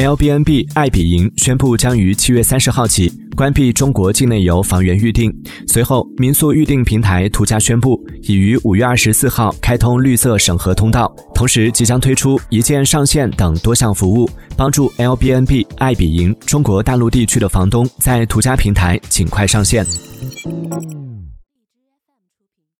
l b n b 爱彼迎宣布将于七月三十号起关闭中国境内游房源预订。随后，民宿预订平台途家宣布，已于五月二十四号开通绿色审核通道，同时即将推出一键上线等多项服务，帮助 l b n b 爱彼迎中国大陆地区的房东在途家平台尽快上线。